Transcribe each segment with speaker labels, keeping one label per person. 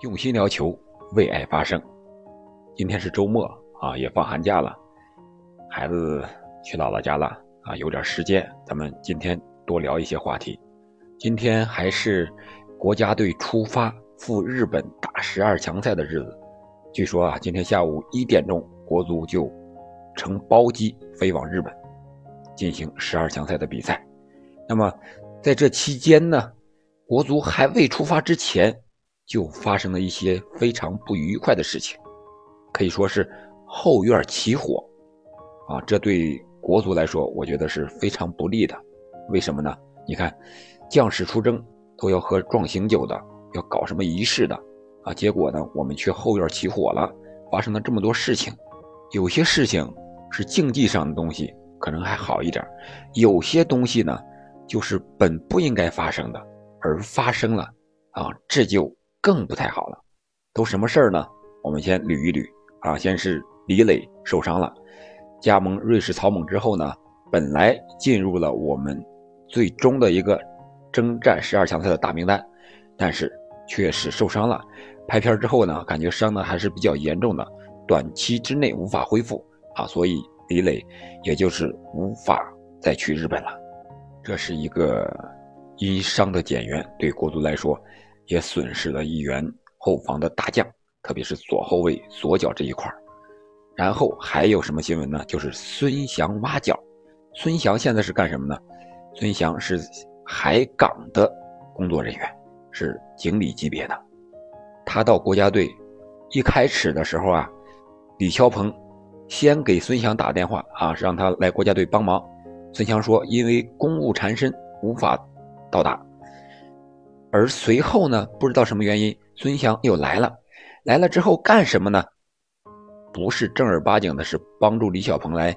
Speaker 1: 用心聊球，为爱发声。今天是周末啊，也放寒假了，孩子去姥姥家了啊，有点时间，咱们今天多聊一些话题。今天还是国家队出发赴日本打十二强赛的日子。据说啊，今天下午一点钟，国足就乘包机飞往日本，进行十二强赛的比赛。那么在这期间呢，国足还未出发之前。就发生了一些非常不愉快的事情，可以说是后院起火，啊，这对国足来说，我觉得是非常不利的。为什么呢？你看，将士出征都要喝壮行酒的，要搞什么仪式的，啊，结果呢，我们却后院起火了，发生了这么多事情。有些事情是竞技上的东西，可能还好一点；有些东西呢，就是本不应该发生的，而发生了，啊，这就。更不太好了，都什么事儿呢？我们先捋一捋啊。先是李磊受伤了，加盟瑞士草蜢之后呢，本来进入了我们最终的一个征战十二强赛的大名单，但是却是受伤了。拍片之后呢，感觉伤的还是比较严重的，短期之内无法恢复啊，所以李磊也就是无法再去日本了。这是一个因伤的减员，对国足来说。也损失了一员后防的大将，特别是左后卫左脚这一块然后还有什么新闻呢？就是孙祥挖角。孙祥现在是干什么呢？孙祥是海港的工作人员，是经理级别的。他到国家队一开始的时候啊，李霄鹏先给孙祥打电话啊，让他来国家队帮忙。孙祥说因为公务缠身无法到达。而随后呢，不知道什么原因，孙祥又来了。来了之后干什么呢？不是正儿八经的，是帮助李小鹏来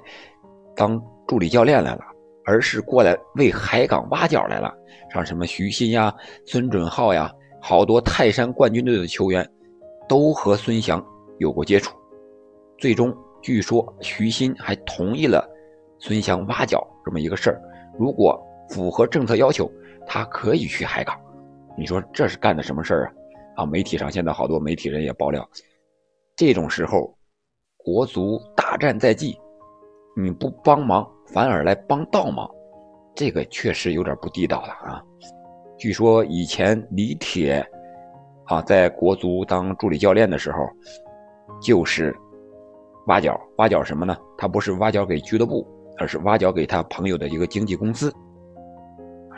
Speaker 1: 当助理教练来了，而是过来为海港挖角来了。像什么徐新呀、孙准浩呀，好多泰山冠军队的球员都和孙祥有过接触。最终，据说徐新还同意了孙祥挖角这么一个事儿。如果符合政策要求，他可以去海港。你说这是干的什么事儿啊？啊，媒体上现在好多媒体人也爆料，这种时候，国足大战在即，你不帮忙反而来帮倒忙，这个确实有点不地道了啊！据说以前李铁啊在国足当助理教练的时候，就是挖角，挖角什么呢？他不是挖角给俱乐部，而是挖角给他朋友的一个经纪公司。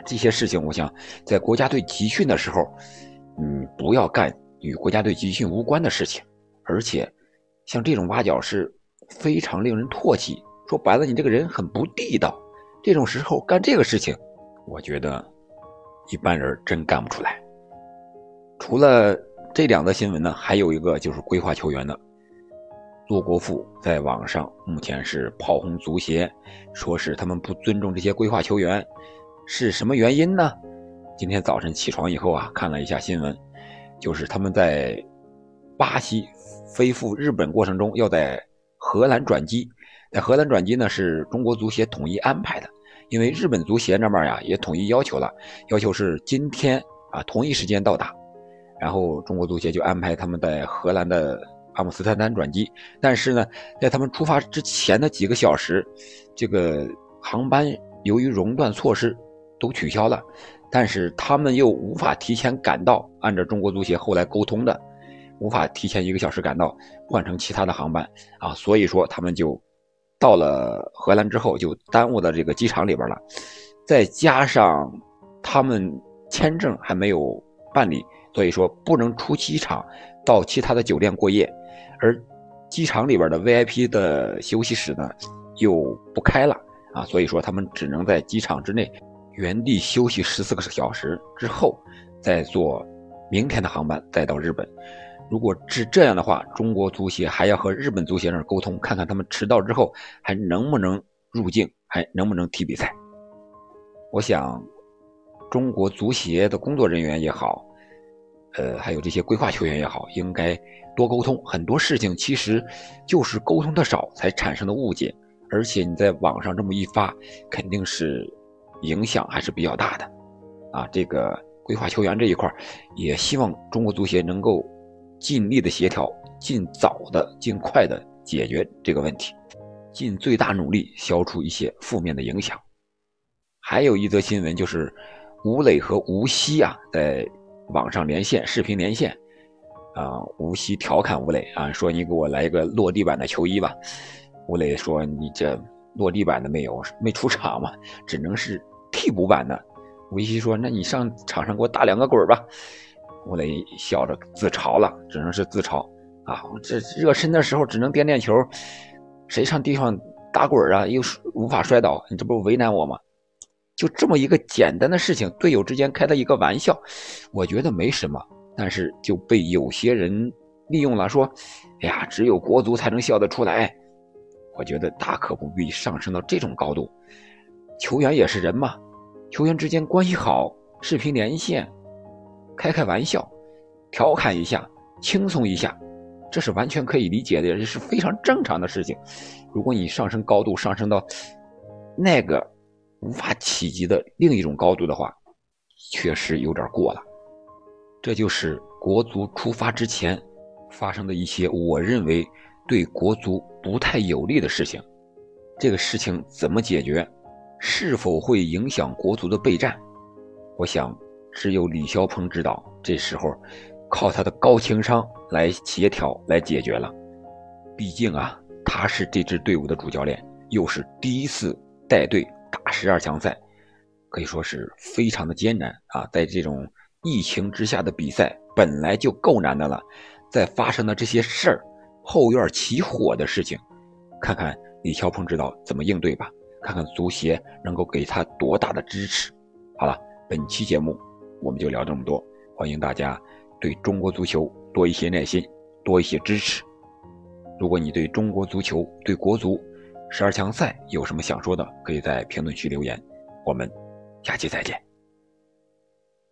Speaker 1: 这些事情，我想在国家队集训的时候，嗯，不要干与国家队集训无关的事情。而且，像这种挖角是非常令人唾弃。说白了，你这个人很不地道。这种时候干这个事情，我觉得一般人真干不出来。除了这两则新闻呢，还有一个就是规划球员的。骆国富在网上目前是炮轰足协，说是他们不尊重这些规划球员。是什么原因呢？今天早晨起床以后啊，看了一下新闻，就是他们在巴西飞赴日本过程中，要在荷兰转机。在荷兰转机呢，是中国足协统一安排的，因为日本足协那边呀也统一要求了，要求是今天啊同一时间到达，然后中国足协就安排他们在荷兰的阿姆斯特丹转机。但是呢，在他们出发之前的几个小时，这个航班由于熔断措施。都取消了，但是他们又无法提前赶到。按照中国足协后来沟通的，无法提前一个小时赶到，换成其他的航班啊。所以说他们就到了荷兰之后，就耽误到这个机场里边了。再加上他们签证还没有办理，所以说不能出机场到其他的酒店过夜，而机场里边的 VIP 的休息室呢又不开了啊。所以说他们只能在机场之内。原地休息十四个小时之后，再坐明天的航班再到日本。如果是这样的话，中国足协还要和日本足协那沟通，看看他们迟到之后还能不能入境，还能不能踢比赛。我想，中国足协的工作人员也好，呃，还有这些规划球员也好，应该多沟通。很多事情其实就是沟通的少才产生的误解，而且你在网上这么一发，肯定是。影响还是比较大的，啊，这个规划球员这一块，也希望中国足协能够尽力的协调，尽早的、尽快的解决这个问题，尽最大努力消除一些负面的影响。还有一则新闻就是吴磊和吴曦啊在网上连线，视频连线。啊，吴曦调侃吴磊啊，说你给我来一个落地版的球衣吧。吴磊说你这落地版的没有，没出场嘛，只能是替补版的。吴曦说那你上场上给我打两个滚吧。吴磊笑着自嘲了，只能是自嘲啊，这热身的时候只能垫垫球，谁上地上打滚啊？又无法摔倒，你这不是为难我吗？就这么一个简单的事情，队友之间开的一个玩笑，我觉得没什么。但是就被有些人利用了，说：“哎呀，只有国足才能笑得出来。”我觉得大可不必上升到这种高度。球员也是人嘛，球员之间关系好，视频连线，开开玩笑，调侃一下，轻松一下，这是完全可以理解的，也是非常正常的事情。如果你上升高度，上升到那个无法企及的另一种高度的话，确实有点过了。这就是国足出发之前发生的一些我认为对国足不太有利的事情。这个事情怎么解决？是否会影响国足的备战？我想只有李霄鹏知道。这时候靠他的高情商来协调来解决了。毕竟啊，他是这支队伍的主教练，又是第一次带队打十二强赛，可以说是非常的艰难啊，在这种。疫情之下的比赛本来就够难的了，在发生的这些事儿，后院起火的事情，看看李霄鹏知道怎么应对吧，看看足协能够给他多大的支持。好了，本期节目我们就聊这么多，欢迎大家对中国足球多一些耐心，多一些支持。如果你对中国足球、对国足十二强赛有什么想说的，可以在评论区留言，我们下期再见。